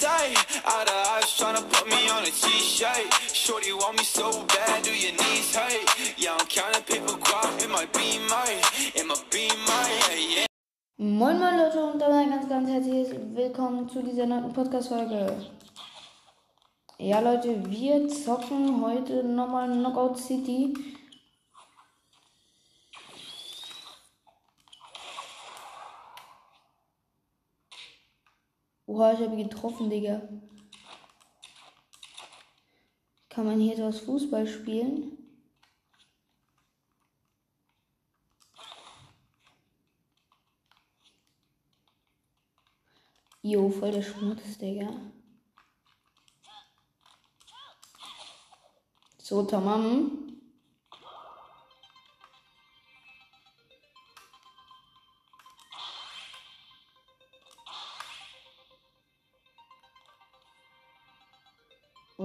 sight. Out of eyes tryna put me on a t-shirt. Shorty want me so bad, do your knees hurt? Yeah, I'm counting paper guap in my beamer, in my beamer, yeah. Moin moin Leute und damit ganz ganz herzlich willkommen zu dieser neuen Podcast-Folge. Ja Leute, wir zocken heute nochmal Knockout City. Oha, ich habe ihn getroffen, Digga. Kann man hier etwas Fußball spielen? Jo, voll der Schmutz, Digga. So, tamam.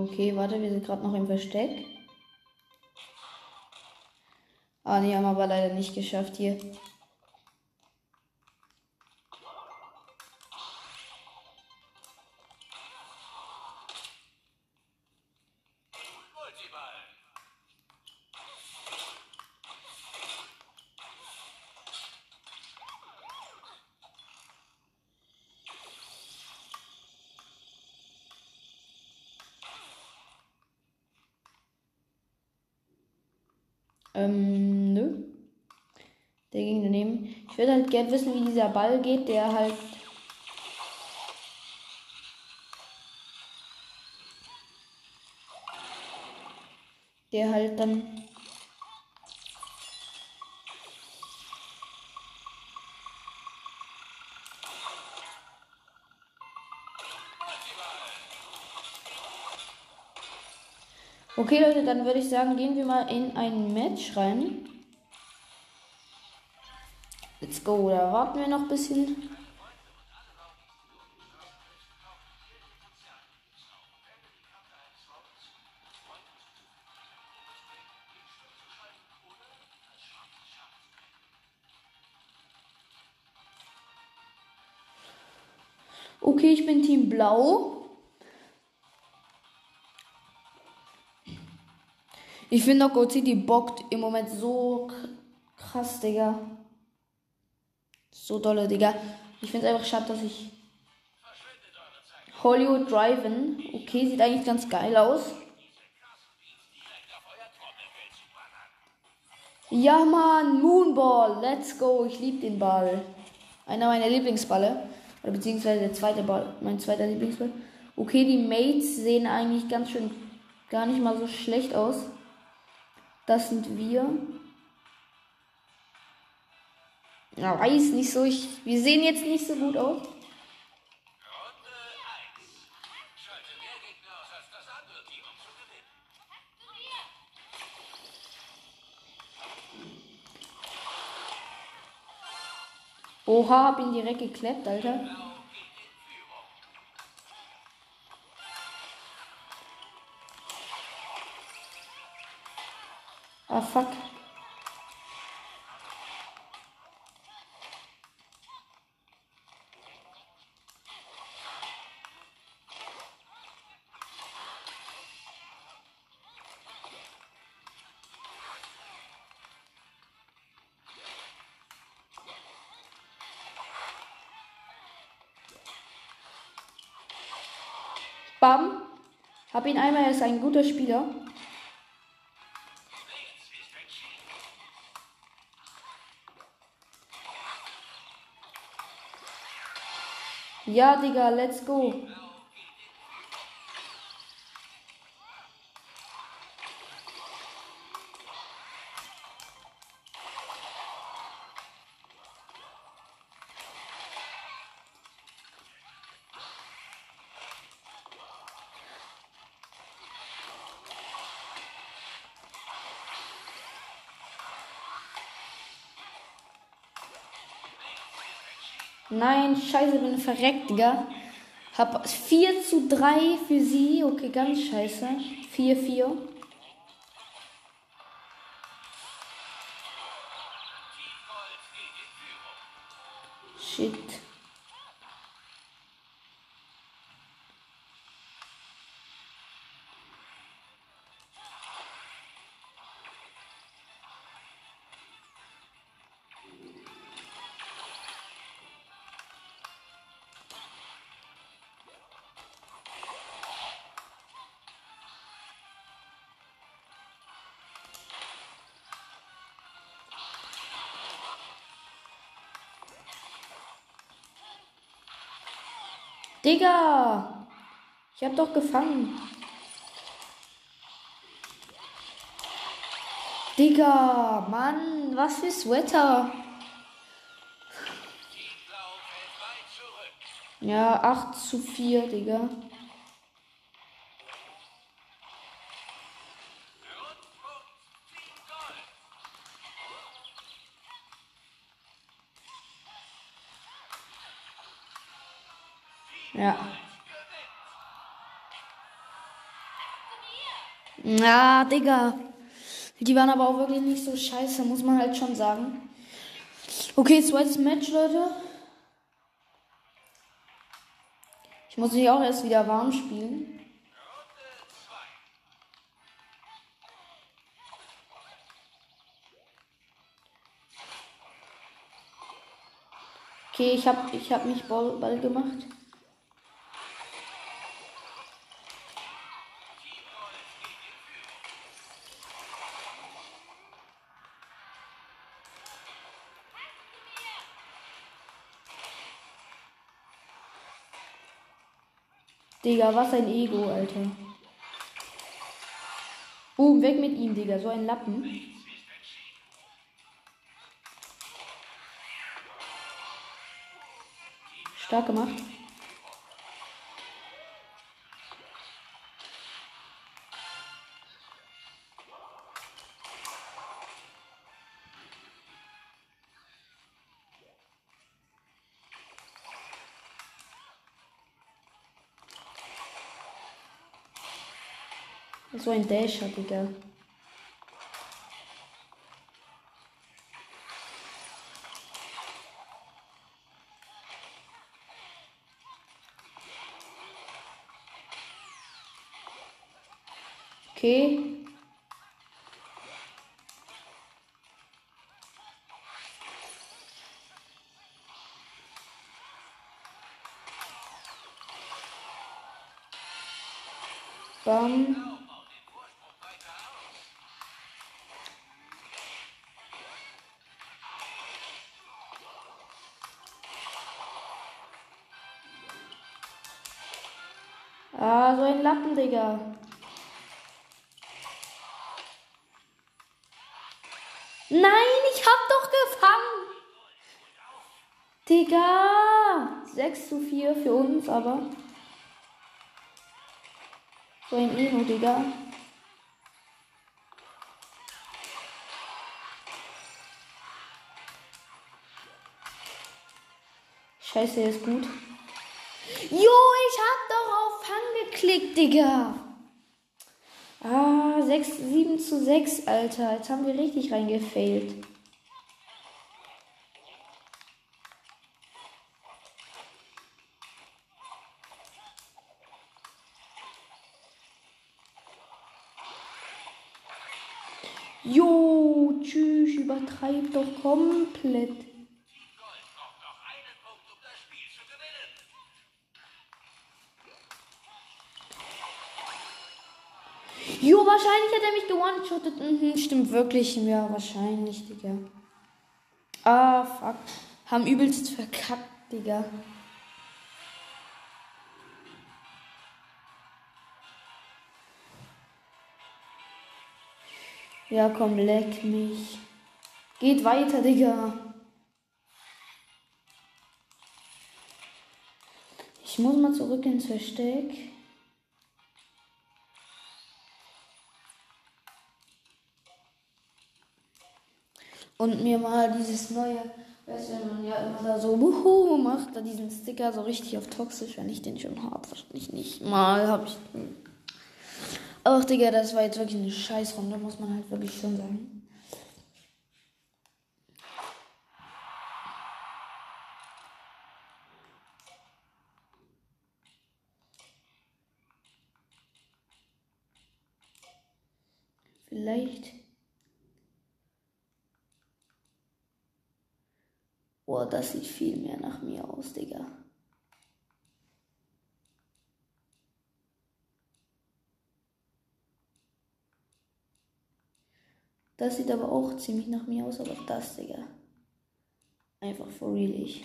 Okay, warte, wir sind gerade noch im Versteck. Ah, nee, haben wir aber leider nicht geschafft hier. Ähm, nö. Der ging daneben. Ich würde halt gerne wissen, wie dieser Ball geht, der halt. Der halt dann. Okay, Leute, dann würde ich sagen, gehen wir mal in ein Match rein. Let's go. Da warten wir noch ein bisschen. Okay, ich bin Team Blau. Ich finde Knockout City bockt im Moment so krass, Digga. So dolle, Digga. Ich finde es einfach schade, dass ich. Hollywood Drive-In. Okay, sieht eigentlich ganz geil aus. Ja, Mann, Moonball. Let's go. Ich liebe den Ball. Einer meiner Lieblingsballe. Oder beziehungsweise der zweite Ball. Mein zweiter Lieblingsball. Okay, die Mates sehen eigentlich ganz schön gar nicht mal so schlecht aus. Das sind wir. Ja, weiß nicht so. Ich, wir sehen jetzt nicht so gut aus. Oha, hab ihn direkt geklappt, Alter. Ah, fuck. Bam. Hab ihn einmal, er ist ein guter Spieler. Ja, Digga, let's go. Nein, scheiße, bin verreckt, Digga. Hab 4 zu 3 für sie. Okay, ganz scheiße. 4, 4. Shit. Digga! Ich hab doch gefangen. Digga, Mann, was für Sweater. Ja, 8 zu 4, Digga. Ja, Digga. Die waren aber auch wirklich nicht so scheiße, muss man halt schon sagen. Okay, zweites Match, Leute. Ich muss mich auch erst wieder warm spielen. Okay, ich habe ich hab mich Ball, Ball gemacht. Digga, was ein Ego, Alter. Boom, weg mit ihm, Digga. So ein Lappen. Stark gemacht. So ein Dasher, Digga. Okay. Bam. Lappen, Digga. Nein, ich hab doch gefangen. Digga. 6 zu 4 für uns, aber. So ein Eno, Digga. Scheiße, ist gut. Jo, ich hab doch auf Fang geklickt, Digga. Ah, 6, 7 zu 6, Alter. Jetzt haben wir richtig reingefailt. Jo, tschüss, übertreib doch komplett. Wahrscheinlich hat er mich geone-shottet. Mhm, stimmt wirklich. Ja, wahrscheinlich, Digga. Ah, fuck. Haben übelst verkackt, Digga. Ja, komm, leck mich. Geht weiter, Digga. Ich muss mal zurück ins Versteck. Und mir mal dieses neue, weißt du, wenn man ja immer da so wuhu macht, da diesen Sticker so richtig auf toxisch, wenn ich den schon habe. Wahrscheinlich nicht. Mal habe ich. Ach, Digga, das war jetzt wirklich eine Scheißrunde, muss man halt wirklich schon sagen. Vielleicht. Boah, das sieht viel mehr nach mir aus, Digga. Das sieht aber auch ziemlich nach mir aus, aber das, Digga. Einfach for real ich.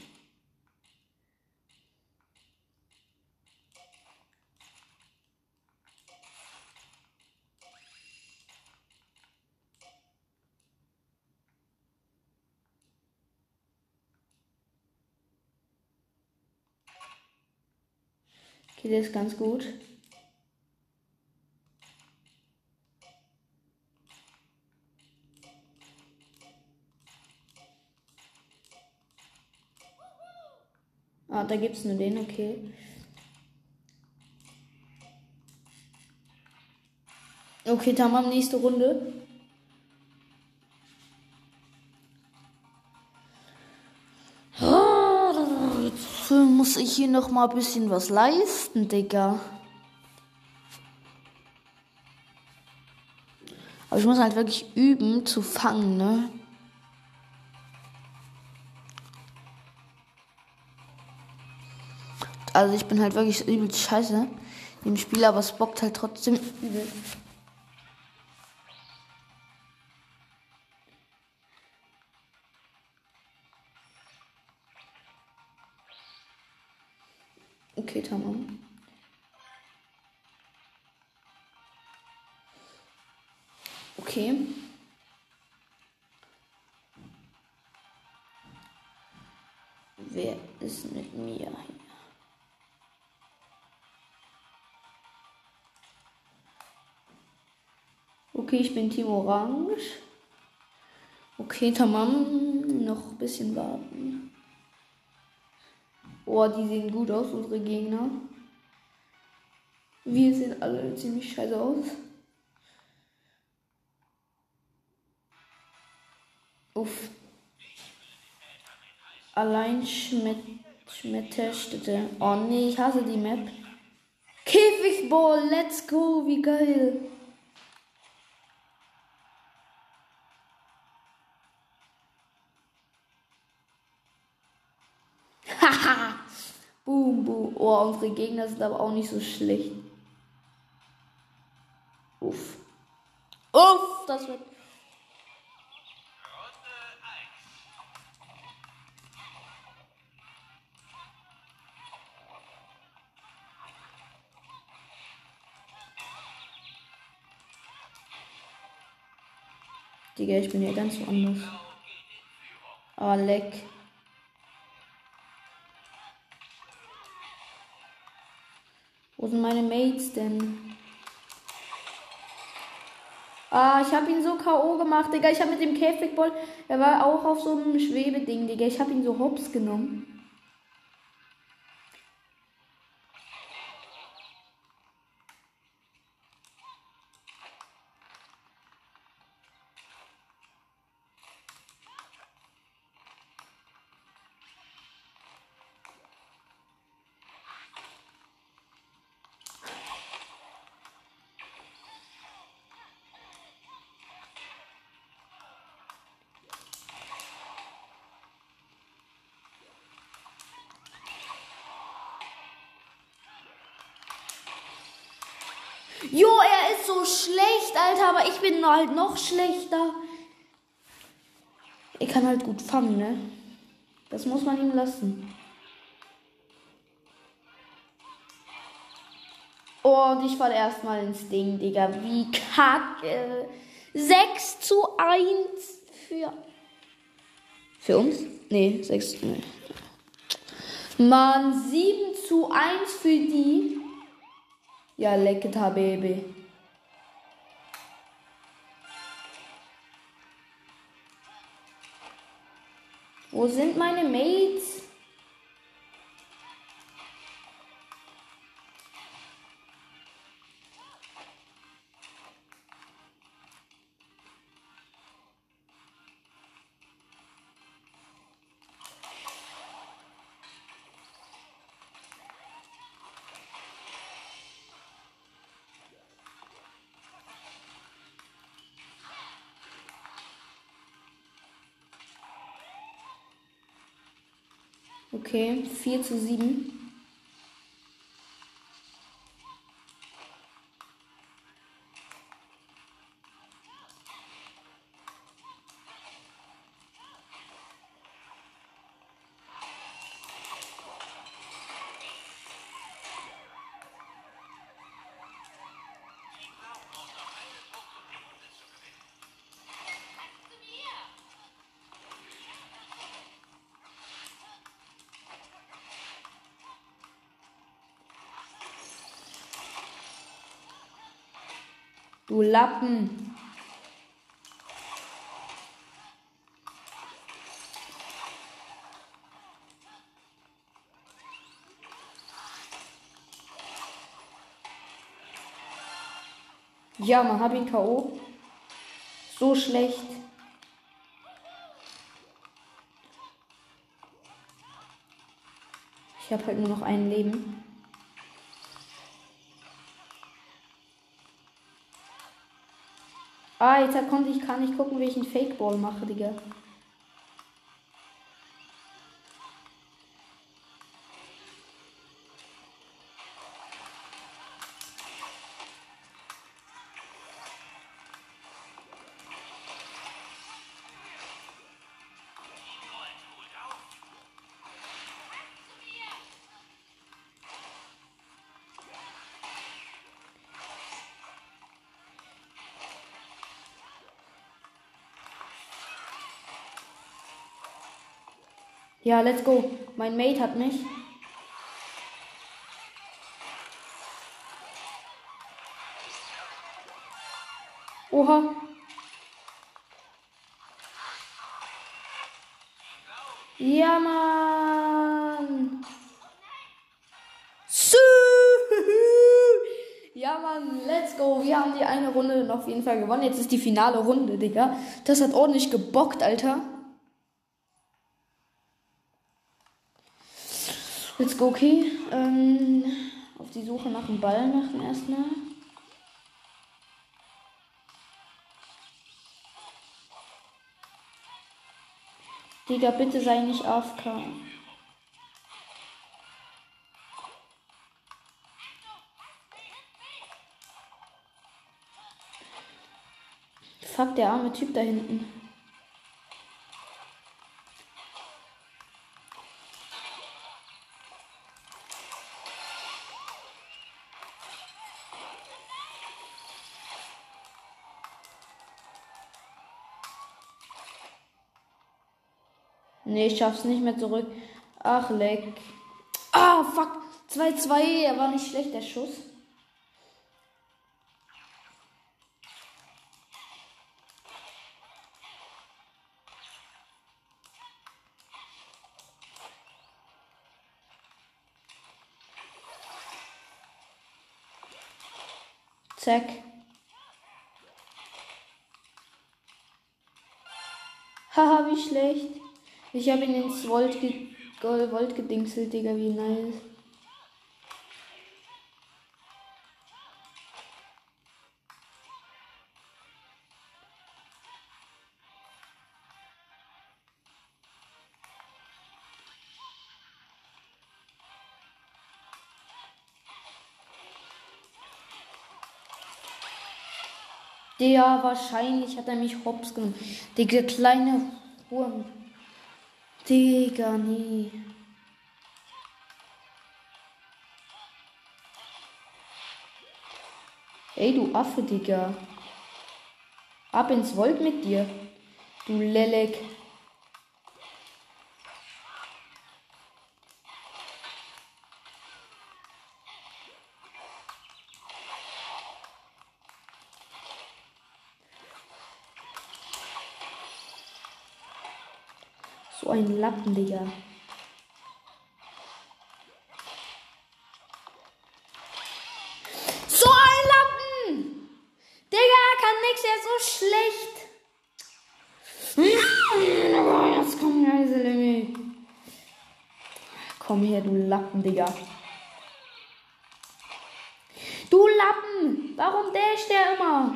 Der ist ganz gut. Ah, da gibt's nur den, okay. Okay, tamam, nächste Runde. Jetzt muss ich hier noch mal ein bisschen was leisten, Digga. Aber ich muss halt wirklich üben zu fangen, ne? Also ich bin halt wirklich übel scheiße im Spiel, aber es bockt halt trotzdem übel. Okay, tamam. Okay. Wer ist mit mir hier? Okay, ich bin Team Orange. Okay, tamam. Noch ein bisschen warten. Oh, die sehen gut aus, unsere Gegner. Wir sehen alle ziemlich scheiße aus. Uff. Allein Schmidt, Schmetterstädte. Oh nee, ich hasse die Map. Käfigball, let's go, wie geil. Oh, unsere Gegner sind aber auch nicht so schlecht. Uff. Uff, das wird. Digga, ich bin ja ganz woanders. Ah, leck. Wo sind meine Mates denn? Ah, ich habe ihn so K.O. gemacht, Digga. Ich habe mit dem Käfigball. Er war auch auf so einem Schwebeding, Digga. Ich habe ihn so hops genommen. Jo, er ist so schlecht, Alter, aber ich bin halt noch schlechter. Er kann halt gut fangen, ne? Das muss man ihm lassen. Und ich fall erstmal ins Ding, Digga. Wie kacke. 6 zu 1 für. Für uns? Nee, 6. Nee. Mann, 7 zu 1 für die. Ja, lecket Baby. Wo sind meine Mates? Okay, 4 zu 7. Du Lappen. Ja, man hat ihn K.O. So schlecht. Ich habe halt nur noch ein Leben. Ah, jetzt konnte ich, kann ich gucken, wie ich einen Fake Ball mache, Digga. Ja, let's go. Mein Mate hat mich. Oha. Ja, Mann. Ja, Mann, let's go. Wir haben die eine Runde auf jeden Fall gewonnen. Jetzt ist die finale Runde, Digga. Das hat ordentlich gebockt, Alter. Let's go, okay. Ähm, auf die Suche nach dem Ball machen erstmal. Digga, bitte sei nicht AFK. Fuck, der arme Typ da hinten. Nee, ich schaff's nicht mehr zurück. Ach, leck. Ah, fuck. 2-2. Er war nicht schlecht, der Schuss. Zack. Haha, wie schlecht. Ich habe ihn ins Volt, ge Volt gedingselt, Digga, wie nice. Der wahrscheinlich hat er mich hops genommen. Der kleine Wurm. Digga, nee. Ey, du Affe, Digga. Ab ins Volt mit dir. Du Lelek. So ein Lappen, Digga. So ein Lappen! Digga, kann nix, er ist so schlecht. Jetzt komm her. Komm her, du Lappen, Digga. Du Lappen! Warum dasht der immer?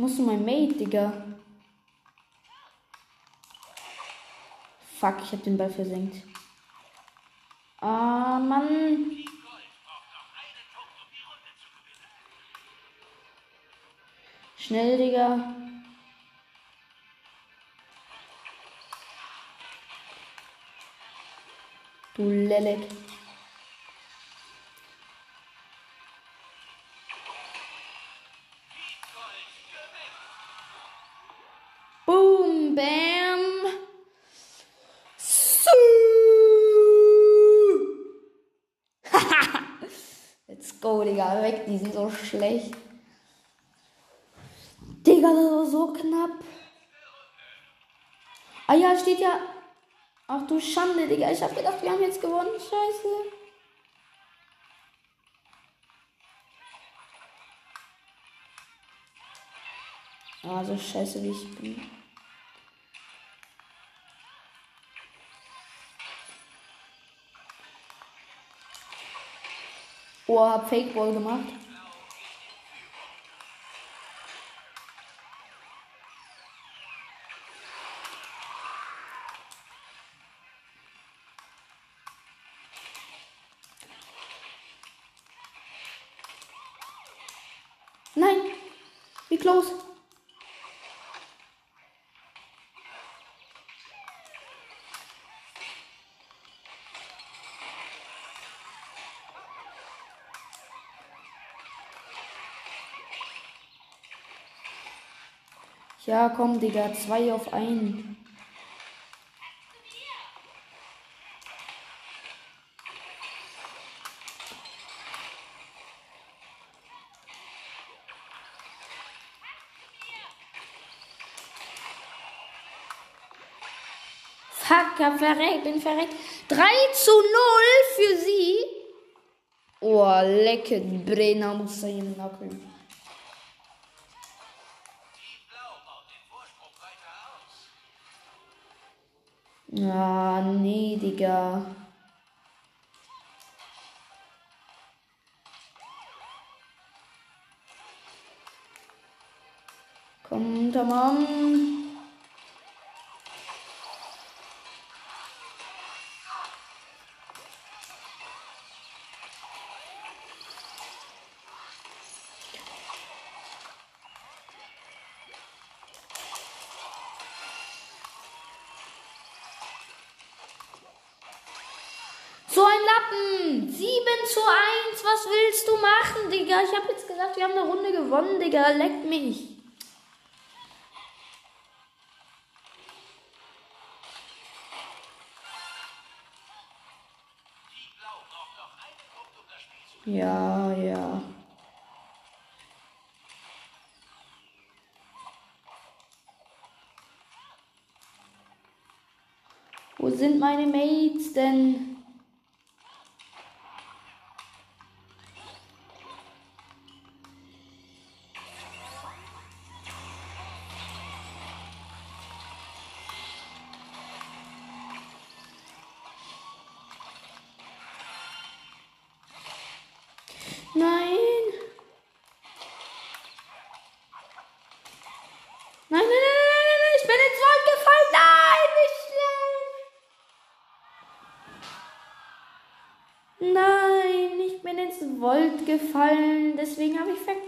Muss zu meinem Mate, Digga. Fuck, ich hab den Ball versenkt. Ah, Mann. Schnell, Digga. Du Lelek. Verreckt, die sind so schlecht. Digga, das war so knapp. Ah ja, steht ja. Ach du Schande, Digga. Ich hab gedacht, wir haben jetzt gewonnen. Scheiße. Ah, so scheiße wie ich bin. Oh, hab Fake Ball gemacht. Ja, komm, Digga, zwei auf einen. Fuck, hab verreckt, bin verreckt. 3 zu 0 für sie. Oh, lecker, Brenner muss ihn nacken. Digga. Komm, tamam. So ein Lappen. 7 zu 1. Was willst du machen, Digga? Ich hab jetzt gesagt, wir haben eine Runde gewonnen, Digga. Leck mich. Ja, ja. Wo sind meine Mates denn?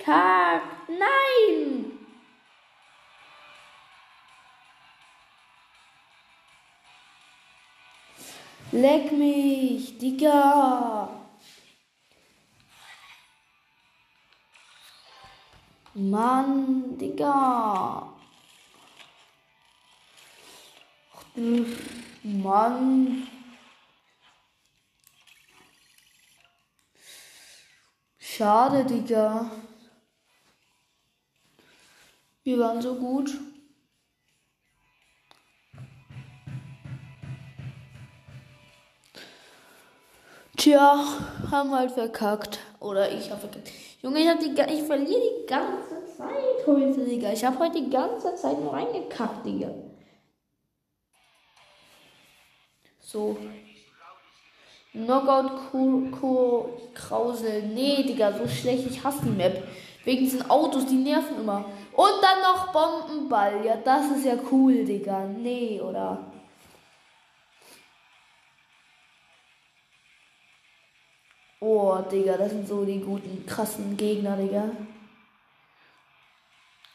Verkackt. Nein. Leck mich, Digga. Mann, Digga. Mann. Schade, Digga. Wir waren so gut. Tja, haben halt verkackt. Oder ich habe verkackt. Junge, ich, hab die, ich verliere die ganze Zeit heute, Digga. Ich habe heute die ganze Zeit nur reingekackt, Digga. So. Knockout Krausel. Nee, Digga, so schlecht. Ich hasse die Map. Wegen diesen Autos, die nerven immer. Und dann noch Bombenball. Ja, das ist ja cool, Digga. Nee, oder? Oh, Digga, das sind so die guten, krassen Gegner, Digga.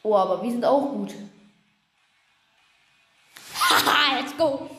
Oh, aber wir sind auch gut. Haha, let's go.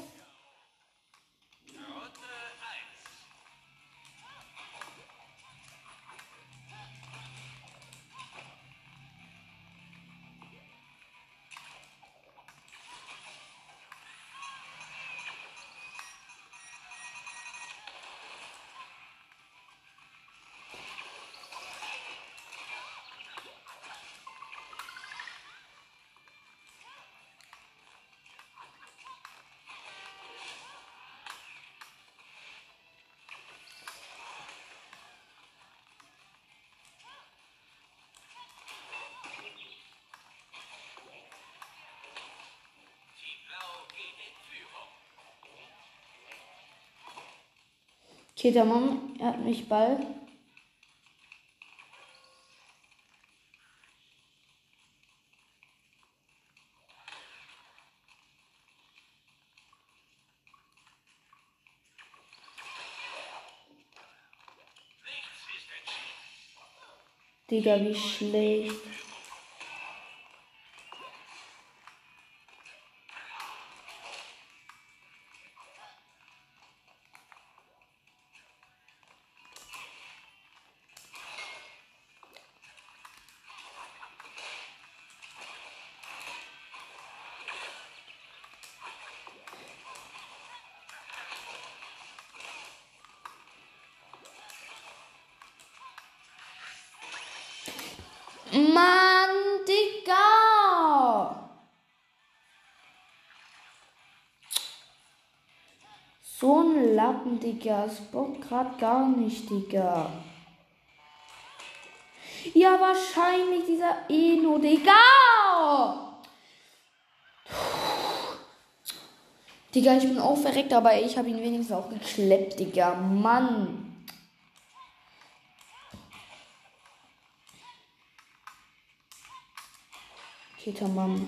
Er hat mich Ball. Digga, wie schlecht. Mann, Digga! So ein Lappen, Digga. Das bockt grad gar nicht, Digga. Ja, wahrscheinlich dieser Eno, Digga! Digga, ich bin auch verreckt, aber ich habe ihn wenigstens auch gekleppt, Digga. Mann. Okay, tamam.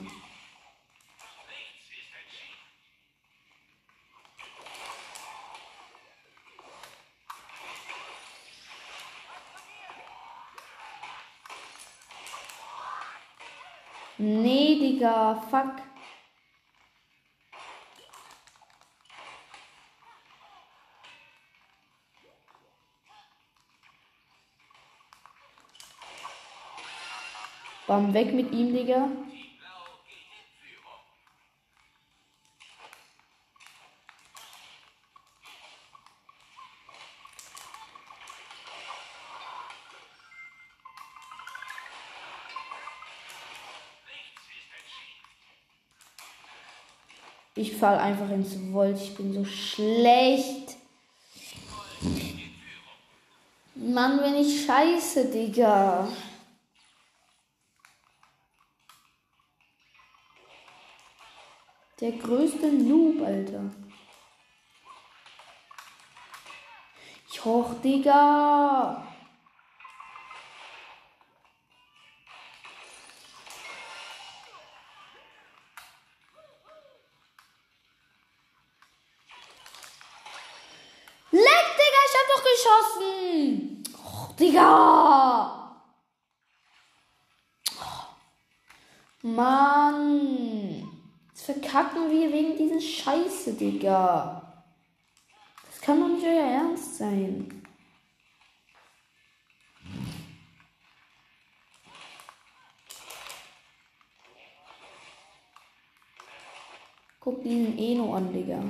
Nee, Digga, fuck. Bam, weg mit ihm, Digga. Ich fall einfach ins Volt. Ich bin so schlecht. Mann, wenn ich scheiße, Digga. Der größte Noob, Alter. Ich hoch, Digga. Mann. Jetzt verkacken wir wegen diesen Scheiße, Digga. Das kann doch nicht euer Ernst sein. Guck diesen Eno an, Digga.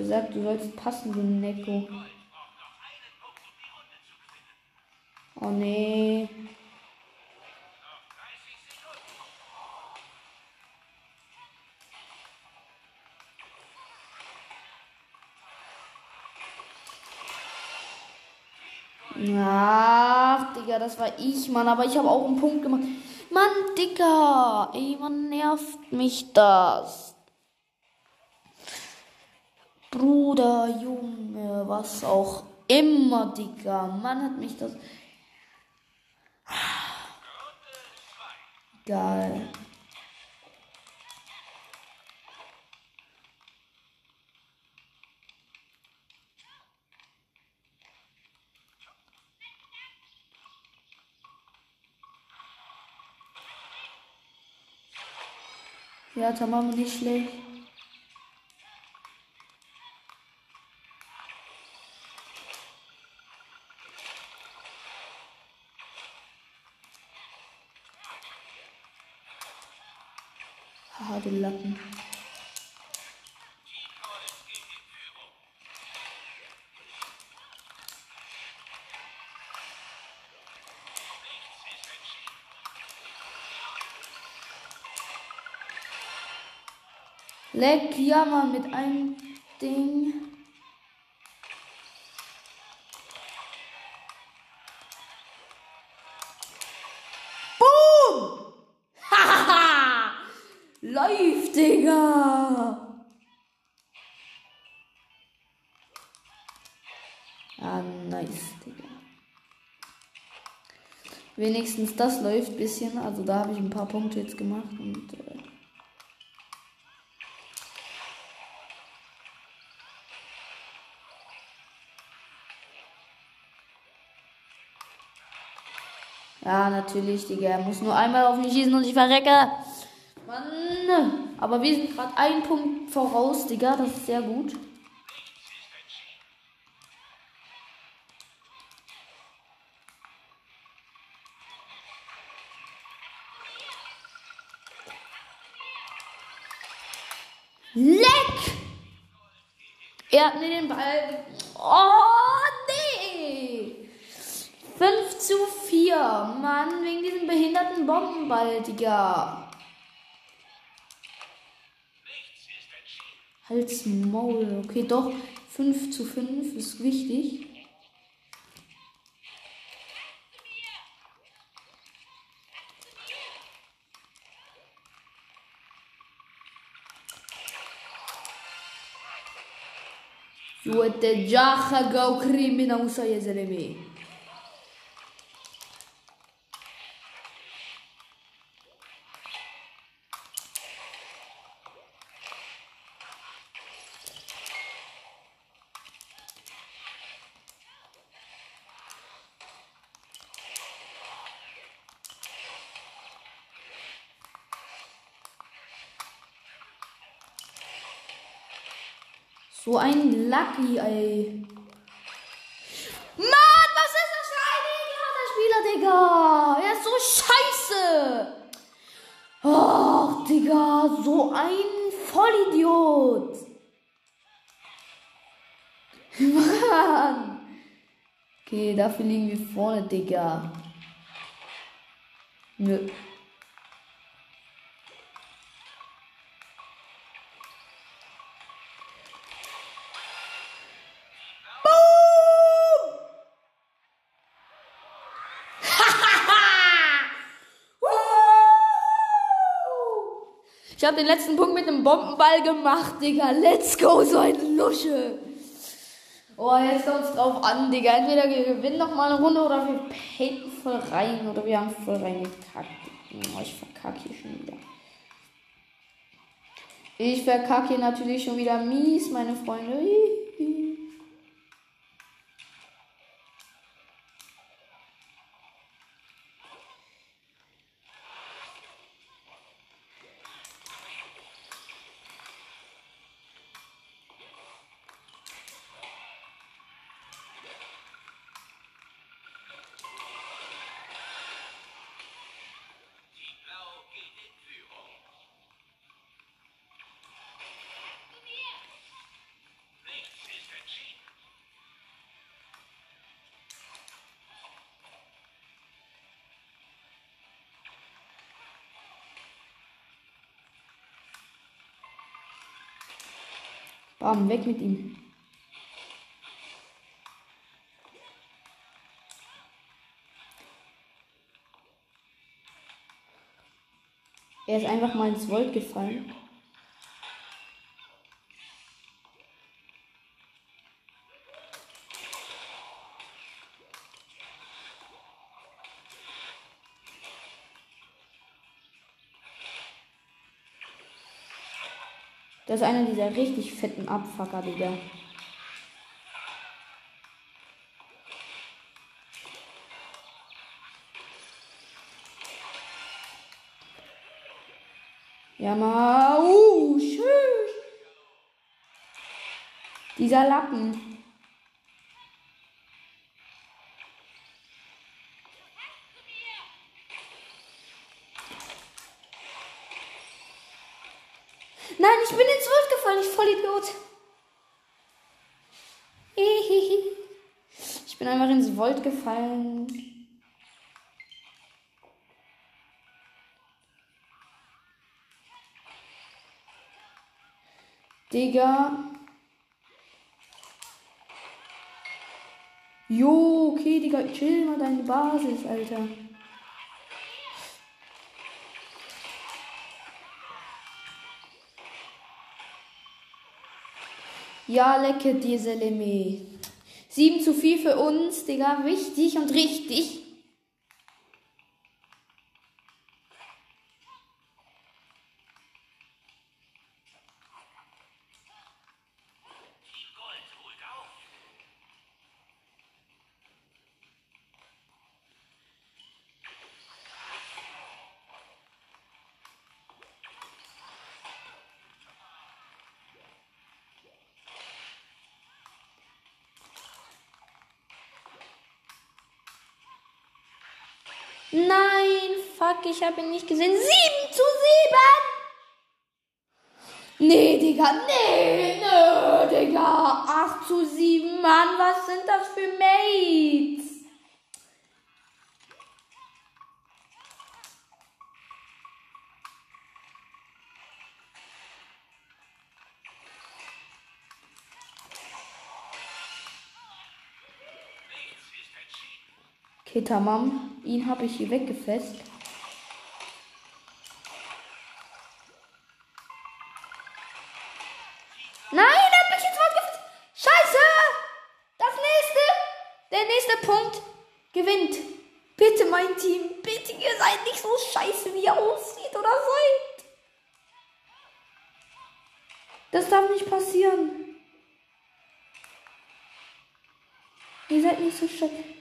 Gesagt, du sollst passen, du Neko. Oh nee. Ach, Digga, das war ich, Mann. Aber ich habe auch einen Punkt gemacht. Mann, Digga. Ey, man nervt mich das. Bruder, Junge, was auch immer, Digga. Mann hat mich das. Geil. Ja, tamam, nicht schlecht. Leck, ja, mit einem Ding. Boom! Hahaha! Läuft, Digga! Ah, nice, Digga. Wenigstens das läuft ein bisschen. Also da habe ich ein paar Punkte jetzt gemacht und Ja, natürlich, Digga. Er muss nur einmal auf mich schießen und ich verrecke. Mann. Aber wir sind gerade ein Punkt voraus, Digga. Das ist sehr gut. Leck! Er hat mir den Ball. Oh! 5 zu 4. Mann, wegen diesem behinderten Bombenball, Digga. Halt's Maul. Okay, doch. 5 zu 5 ist wichtig. You at the Jaha go criminal, so yes, enemy. Ein Lucky, ey. Mann, was ist das für ein idioter Spieler, Digga? Er ist so scheiße. Oh, Digga, so ein Vollidiot. Mann. Okay, dafür liegen wir vorne, Digga. Nö. Ich habe den letzten Punkt mit einem Bombenball gemacht, Digga. Let's go, so ein Lusche. Oh, jetzt kommt es drauf an, Digga. Entweder wir gewinnen noch mal eine Runde oder wir painten voll rein oder wir haben voll reingekackt. Oh, ich verkacke hier schon wieder. Ich verkacke hier natürlich schon wieder mies, meine Freunde. Bam, weg mit ihm. Er ist einfach mal ins Volt gefallen. Das ist einer dieser richtig fetten Abfucker, Digga. Ja, mal. Uh, schön. Dieser Lappen. Nein, ich bin ins Wort gefallen, ich voll Idiot. Ich bin einfach ins Volt gefallen. Digga. Jo, okay, Digga, chill mal deine Basis, Alter. Ja, lecke diese Lemme. 7 zu 4 für uns, Digga. Wichtig und richtig. Nein, fuck, ich habe ihn nicht gesehen. 7 zu 7! Nee, Digga, nee, nee, Digga. 8 zu 7, Mann, was sind das für Mates? Okay, tamam. Ihn habe ich hier weggefasst. Nein, er hat mich ins Wort gefasst. Scheiße! Das nächste, der nächste Punkt gewinnt. Bitte, mein Team, bitte, ihr seid nicht so scheiße, wie ihr aussieht oder seid. Das darf nicht passieren. Ihr seid nicht so scheiße.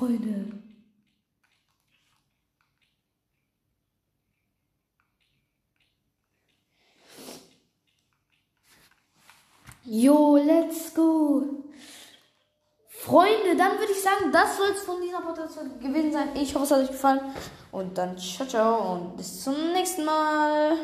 Freunde. Jo, let's go. Freunde, dann würde ich sagen, das soll es von dieser Podcast gewesen sein. Ich hoffe, es hat euch gefallen. Und dann ciao, ciao und bis zum nächsten Mal.